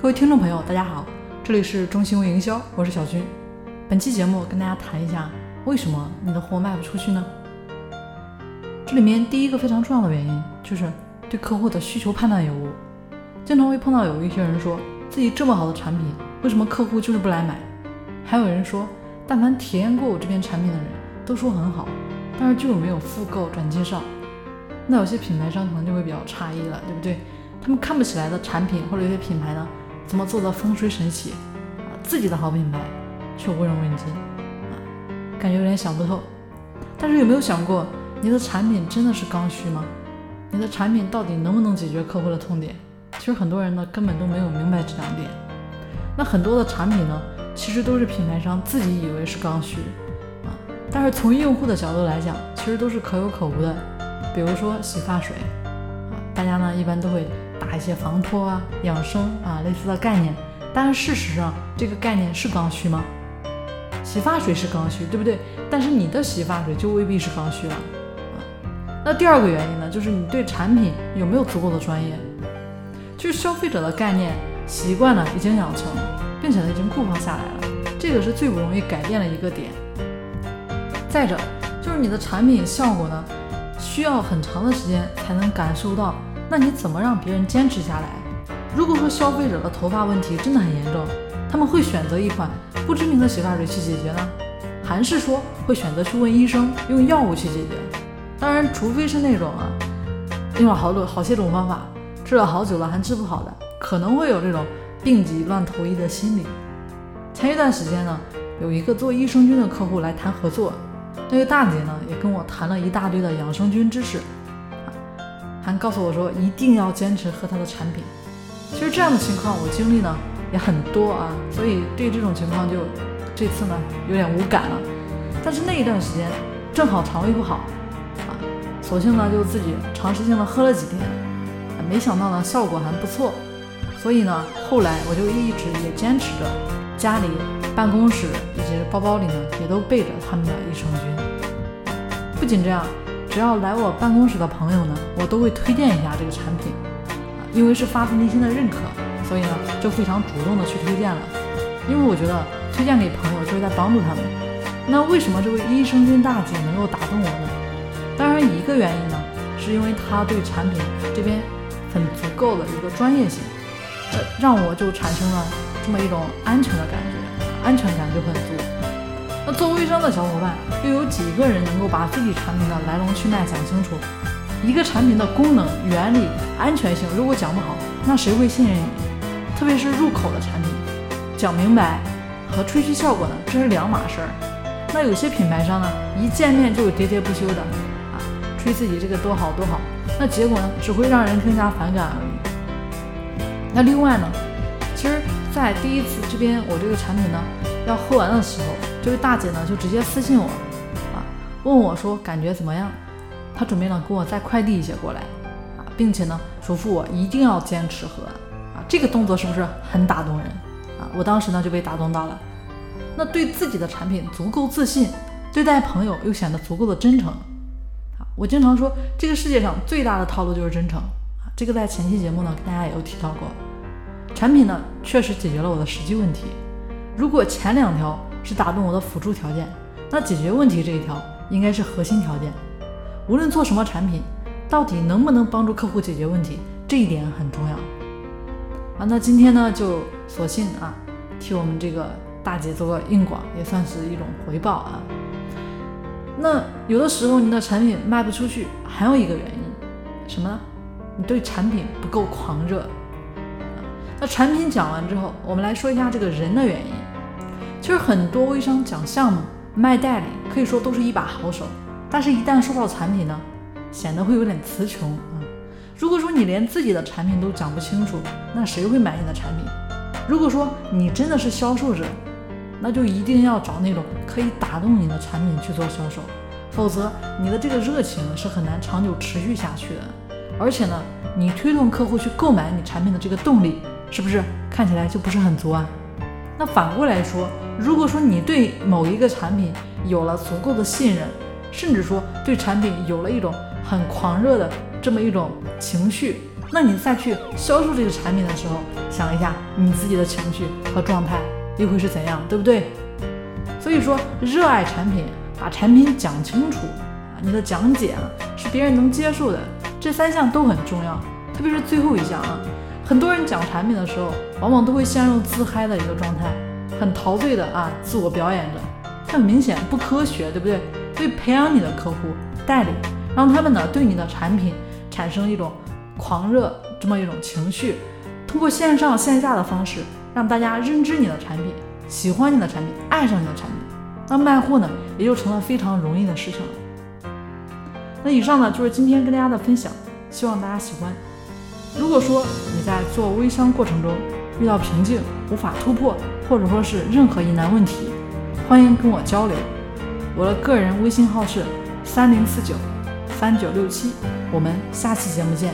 各位听众朋友，大家好，这里是中兴微营销，我是小军。本期节目跟大家谈一下，为什么你的货卖不出去呢？这里面第一个非常重要的原因就是对客户的需求判断有误。经常会碰到有一些人说自己这么好的产品，为什么客户就是不来买？还有人说，但凡体验过我这边产品的人都说很好，但是就是没有复购转介绍。那有些品牌商可能就会比较诧异了，对不对？他们看不起来的产品或者有些品牌呢，怎么做到风生水起啊？自己的好品牌却无人问津啊，感觉有点想不透。但是有没有想过，你的产品真的是刚需吗？你的产品到底能不能解决客户的痛点？其实很多人呢根本都没有明白这两点。那很多的产品呢，其实都是品牌商自己以为是刚需啊，但是从用户的角度来讲，其实都是可有可无的。比如说洗发水啊，大家呢一般都会打一些防脱啊、养生啊类似的概念，但是事实上这个概念是刚需吗？洗发水是刚需，对不对？但是你的洗发水就未必是刚需了啊。那第二个原因呢，就是你对产品有没有足够的专业。就是消费者的概念习惯呢已经养成，并且呢已经固化下来了，这个是最不容易改变的一个点。再者就是你的产品效果呢，需要很长的时间才能感受到，那你怎么让别人坚持下来？如果说消费者的头发问题真的很严重，他们会选择一款不知名的洗发水去解决呢，还是说会选择去问医生用药物去解决？当然，除非是那种啊，用了好多好些种方法。治了好久了还治不好的，可能会有这种病急乱投医的心理。前一段时间呢，有一个做益生菌的客户来谈合作，那位大姐呢也跟我谈了一大堆的养生菌知识，告诉我说一定要坚持喝他的产品。其实这样的情况我经历呢也很多啊，所以对这种情况就这次呢有点无感了。但是那一段时间正好肠胃不好啊，索性呢就自己尝试性的喝了几天。没想到呢，效果还不错，所以呢，后来我就一直也坚持着，家里、办公室以及包包里呢，也都备着他们的益生菌。不仅这样，只要来我办公室的朋友呢，我都会推荐一下这个产品，啊，因为是发自内心的认可，所以呢，就非常主动的去推荐了。因为我觉得推荐给朋友就是在帮助他们。那为什么这位益生菌大姐能够打动我呢？当然，一个原因呢，是因为她对产品这边。很足够的一个专业性，呃，让我就产生了这么一种安全的感觉，安全感就很足。那做微商的小伙伴，又有几个人能够把自己产品的来龙去脉讲清楚？一个产品的功能、原理、安全性，如果讲不好，那谁会信任你？特别是入口的产品，讲明白和吹嘘效果呢，这是两码事儿。那有些品牌商呢，一见面就喋喋不休的啊，吹自己这个多好多好。那结果呢，只会让人更加反感而已。那另外呢，其实，在第一次这边我这个产品呢要喝完的时候，这位大姐呢就直接私信我，问我说感觉怎么样？他准备呢给我再快递一些过来，啊，并且呢嘱咐我一定要坚持喝，啊，这个动作是不是很打动人？啊，我当时呢就被打动到了。那对自己的产品足够自信，对待朋友又显得足够的真诚啊。我经常说，这个世界上最大的套路就是真诚啊！这个在前期节目呢，跟大家也有提到过。产品呢，确实解决了我的实际问题。如果前两条是打动我的辅助条件，那解决问题这一条应该是核心条件。无论做什么产品，到底能不能帮助客户解决问题，这一点很重要啊！那今天呢，就索性啊，替我们这个大姐做个硬广，也算是一种回报啊。那有的时候你的产品卖不出去，还有一个原因，什么呢？你对产品不够狂热。那产品讲完之后，我们来说一下这个人的原因。其实很多微商讲项目、卖代理，可以说都是一把好手，但是一旦说到产品呢，显得会有点词穷啊。如果说你连自己的产品都讲不清楚，那谁会买你的产品？如果说你真的是销售者，那就一定要找那种可以打动你的产品去做销售，否则你的这个热情是很难长久持续下去的。而且呢，你推动客户去购买你产品的这个动力，是不是看起来就不是很足啊？那反过来说，如果说你对某一个产品有了足够的信任，甚至说对产品有了一种很狂热的这么一种情绪，那你再去销售这个产品的时候，想一下你自己的情绪和状态又会是怎样，对不对？所以说，热爱产品，把产品讲清楚啊，你的讲解啊是别人能接受的，这三项都很重要。特别是最后一项啊，很多人讲产品的时候，往往都会陷入自嗨的一个状态，很陶醉的啊，自我表演着，很明显不科学，对不对？所以培养你的客户代理，让他们呢对你的产品产生一种。狂热这么一种情绪，通过线上线下的方式，让大家认知你的产品，喜欢你的产品，爱上你的产品，那卖货呢也就成了非常容易的事情了。那以上呢就是今天跟大家的分享，希望大家喜欢。如果说你在做微商过程中遇到瓶颈，无法突破，或者说是任何疑难问题，欢迎跟我交流。我的个人微信号是三零四九三九六七，我们下期节目见。